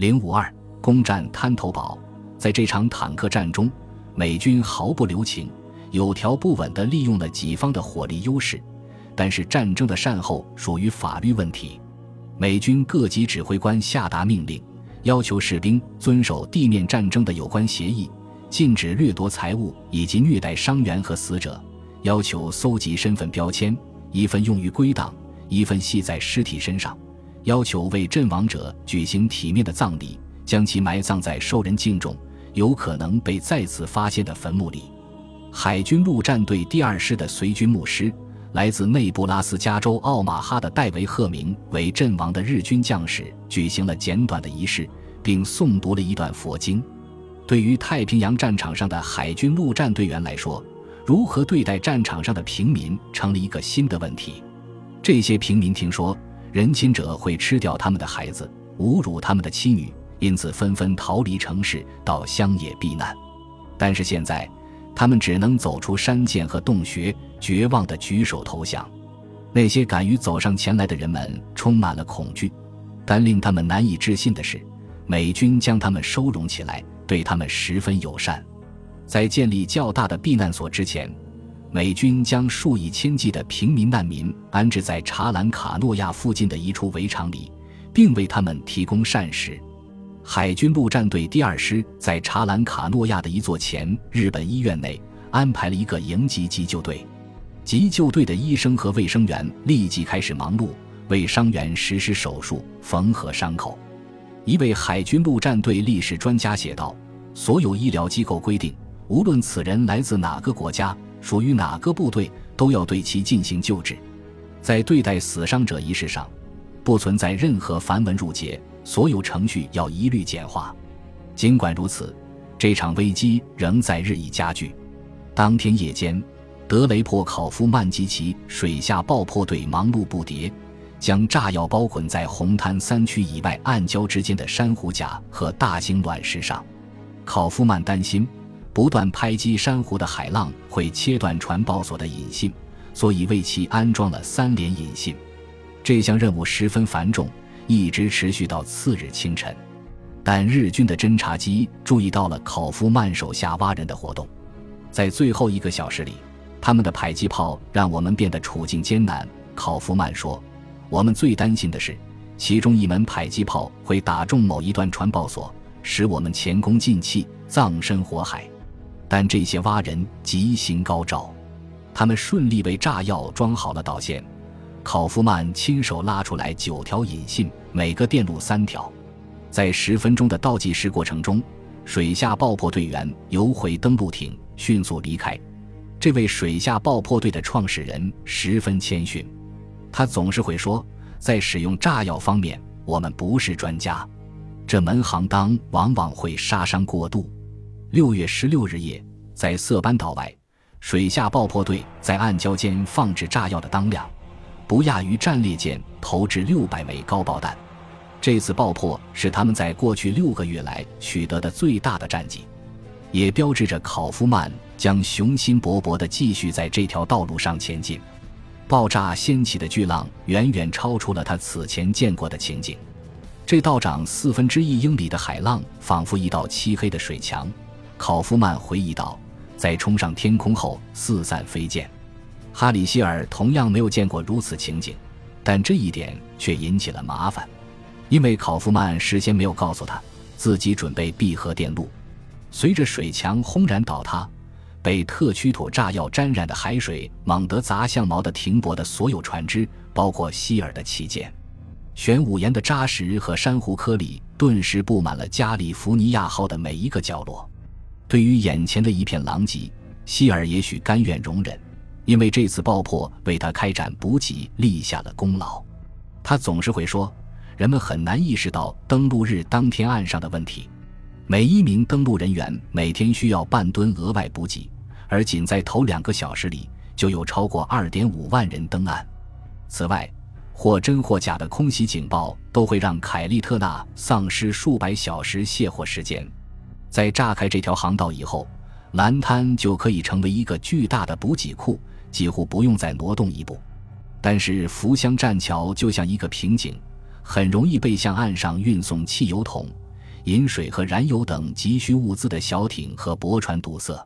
零五二攻占滩头堡，在这场坦克战中，美军毫不留情、有条不紊地利用了己方的火力优势。但是战争的善后属于法律问题，美军各级指挥官下达命令，要求士兵遵守地面战争的有关协议，禁止掠夺财物以及虐待伤员和死者，要求搜集身份标签，一份用于归档，一份系在尸体身上。要求为阵亡者举行体面的葬礼，将其埋葬在受人敬重、有可能被再次发现的坟墓里。海军陆战队第二师的随军牧师，来自内布拉斯加州奥马哈的戴维·赫明为阵亡的日军将士举行了简短的仪式，并诵读了一段佛经。对于太平洋战场上的海军陆战队员来说，如何对待战场上的平民成了一个新的问题。这些平民听说。人侵者会吃掉他们的孩子，侮辱他们的妻女，因此纷纷逃离城市，到乡野避难。但是现在，他们只能走出山涧和洞穴，绝望地举手投降。那些敢于走上前来的人们充满了恐惧，但令他们难以置信的是，美军将他们收容起来，对他们十分友善。在建立较大的避难所之前。美军将数以千计的平民难民安置在查兰卡诺亚附近的一处围场里，并为他们提供膳食。海军陆战队第二师在查兰卡诺亚的一座前日本医院内安排了一个营级急救队，急救队的医生和卫生员立即开始忙碌，为伤员实施手术、缝合伤口。一位海军陆战队历史专家写道：“所有医疗机构规定，无论此人来自哪个国家。”属于哪个部队，都要对其进行救治。在对待死伤者仪式上，不存在任何繁文缛节，所有程序要一律简化。尽管如此，这场危机仍在日益加剧。当天夜间，德雷珀考夫曼及其水下爆破队忙碌不迭，将炸药包捆在红滩三区以外暗礁之间的珊瑚甲和大型卵石上。考夫曼担心。不断拍击珊瑚的海浪会切断传报所的引信，所以为其安装了三连引信。这项任务十分繁重，一直持续到次日清晨。但日军的侦察机注意到了考夫曼手下挖人的活动，在最后一个小时里，他们的迫击炮让我们变得处境艰难。考夫曼说：“我们最担心的是，其中一门迫击炮会打中某一段传报所，使我们前功尽弃，葬身火海。”但这些蛙人吉星高照，他们顺利为炸药装好了导线。考夫曼亲手拉出来九条引信，每个电路三条。在十分钟的倒计时过程中，水下爆破队员游回登陆艇，迅速离开。这位水下爆破队的创始人十分谦逊，他总是会说：“在使用炸药方面，我们不是专家。这门行当往往会杀伤过度。”六月十六日夜，在色班岛外，水下爆破队在暗礁间放置炸药的当量，不亚于战列舰投掷六百枚高爆弹。这次爆破是他们在过去六个月来取得的最大的战绩，也标志着考夫曼将雄心勃勃地继续在这条道路上前进。爆炸掀起的巨浪远远超出了他此前见过的情景，这道长四分之一英里的海浪仿佛一道漆黑的水墙。考夫曼回忆道：“在冲上天空后四散飞溅。”哈里希尔同样没有见过如此情景，但这一点却引起了麻烦，因为考夫曼事先没有告诉他自己准备闭合电路。随着水墙轰然倒塌，被特曲土炸药沾染的海水猛地砸向锚的停泊的所有船只，包括希尔的旗舰。玄武岩的扎实和珊瑚颗粒顿时布满了加利福尼亚号的每一个角落。对于眼前的一片狼藉，希尔也许甘愿容忍，因为这次爆破为他开展补给立下了功劳。他总是会说，人们很难意识到登陆日当天岸上的问题。每一名登陆人员每天需要半吨额外补给，而仅在头两个小时里就有超过二点五万人登岸。此外，或真或假的空袭警报都会让凯利特纳丧失数百小时卸货时间。在炸开这条航道以后，蓝滩就可以成为一个巨大的补给库，几乎不用再挪动一步。但是福乡栈桥就像一个瓶颈，很容易被向岸上运送汽油桶、饮水和燃油等急需物资的小艇和驳船堵塞，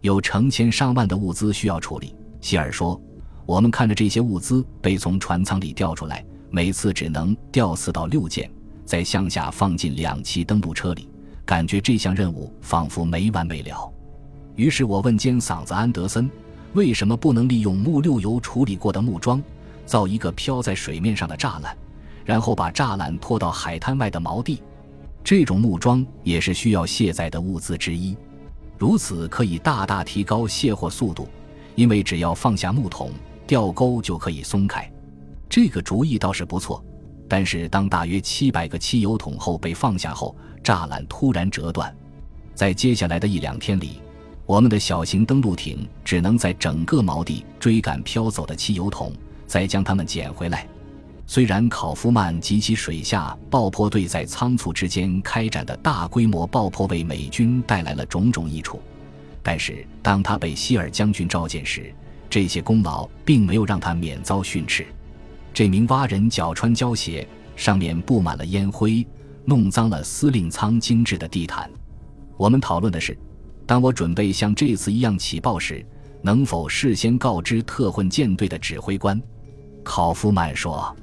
有成千上万的物资需要处理。希尔说：“我们看着这些物资被从船舱里调出来，每次只能调四到六件，再向下放进两栖登陆车里，感觉这项任务仿佛没完没了。”于是我问尖嗓子安德森：“为什么不能利用木六油处理过的木桩，造一个漂在水面上的栅栏，然后把栅栏拖到海滩外的锚地？”这种木桩也是需要卸载的物资之一，如此可以大大提高卸货速度，因为只要放下木桶，吊钩就可以松开。这个主意倒是不错，但是当大约七百个汽油桶后被放下后，栅栏突然折断，在接下来的一两天里，我们的小型登陆艇只能在整个锚地追赶飘走的汽油桶，再将它们捡回来。虽然考夫曼及其水下爆破队在仓促之间开展的大规模爆破为美军带来了种种益处，但是当他被希尔将军召见时，这些功劳并没有让他免遭训斥。这名蛙人脚穿胶鞋，上面布满了烟灰，弄脏了司令舱精致的地毯。我们讨论的是，当我准备像这次一样起爆时，能否事先告知特混舰队的指挥官？考夫曼说。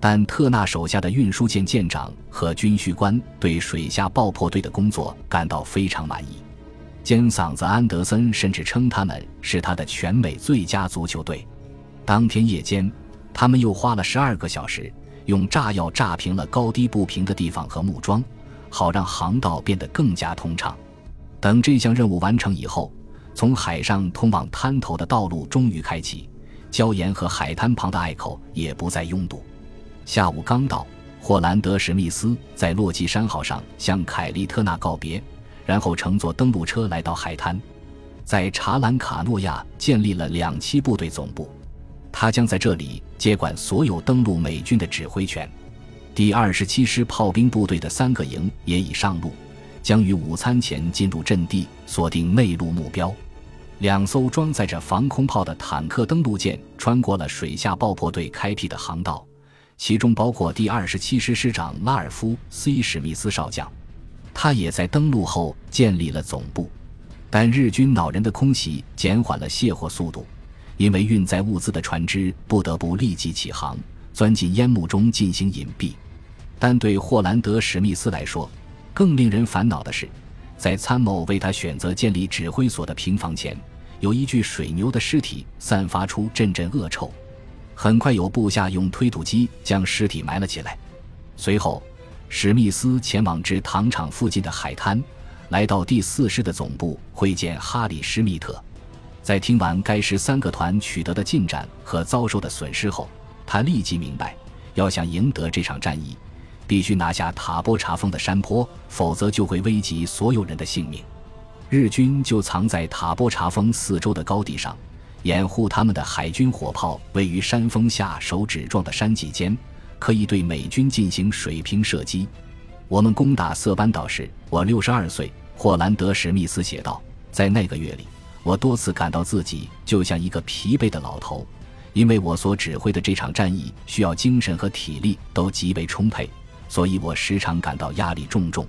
但特纳手下的运输舰舰长和军需官对水下爆破队的工作感到非常满意。尖嗓子安德森甚至称他们是他的全美最佳足球队。当天夜间，他们又花了十二个小时，用炸药炸平了高低不平的地方和木桩，好让航道变得更加通畅。等这项任务完成以后，从海上通往滩头的道路终于开启，礁岩和海滩旁的隘口也不再拥堵。下午刚到，霍兰德·史密斯在洛基山号上向凯利特纳告别，然后乘坐登陆车来到海滩，在查兰卡诺亚建立了两栖部队总部。他将在这里接管所有登陆美军的指挥权。第二十七师炮兵部队的三个营也已上路，将于午餐前进入阵地，锁定内陆目标。两艘装载着防空炮的坦克登陆舰穿过了水下爆破队开辟的航道。其中包括第二十七师师长拉尔夫 ·C· 史密斯少将，他也在登陆后建立了总部。但日军恼人的空袭减缓了卸货速度，因为运载物资的船只不得不立即起航，钻进烟幕中进行隐蔽。但对霍兰德·史密斯来说，更令人烦恼的是，在参谋为他选择建立指挥所的平房前，有一具水牛的尸体散发出阵阵恶臭。很快有部下用推土机将尸体埋了起来。随后，史密斯前往至糖厂附近的海滩，来到第四师的总部会见哈里·施密特。在听完该师三个团取得的进展和遭受的损失后，他立即明白，要想赢得这场战役，必须拿下塔波查峰的山坡，否则就会危及所有人的性命。日军就藏在塔波查峰四周的高地上。掩护他们的海军火炮位于山峰下手指状的山脊间，可以对美军进行水平射击。我们攻打色班岛时，我六十二岁。霍兰德·史密斯写道：“在那个月里，我多次感到自己就像一个疲惫的老头，因为我所指挥的这场战役需要精神和体力都极为充沛，所以我时常感到压力重重。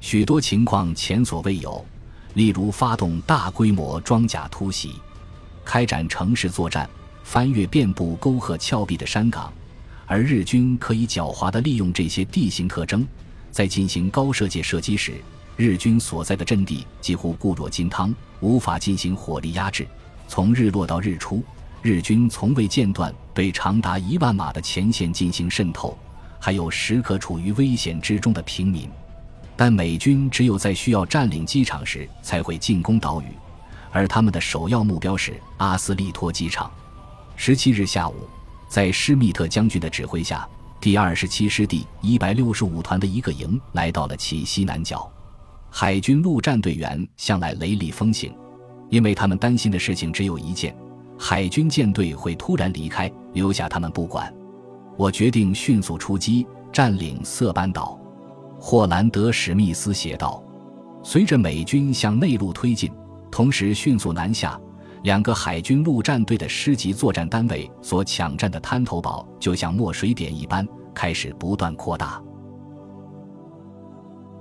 许多情况前所未有，例如发动大规模装甲突袭。”开展城市作战，翻越遍布沟壑峭壁的山岗，而日军可以狡猾地利用这些地形特征，在进行高射界射击时，日军所在的阵地几乎固若金汤，无法进行火力压制。从日落到日出，日军从未间断对长达一万码的前线进行渗透，还有时刻处于危险之中的平民。但美军只有在需要占领机场时才会进攻岛屿。而他们的首要目标是阿斯利托机场。十七日下午，在施密特将军的指挥下，第二十七师第一百六十五团的一个营来到了其西南角。海军陆战队员向来雷厉风行，因为他们担心的事情只有一件：海军舰队会突然离开，留下他们不管。我决定迅速出击，占领色班岛。霍兰德·史密斯写道：“随着美军向内陆推进。”同时迅速南下，两个海军陆战队的师级作战单位所抢占的滩头堡，就像墨水点一般，开始不断扩大。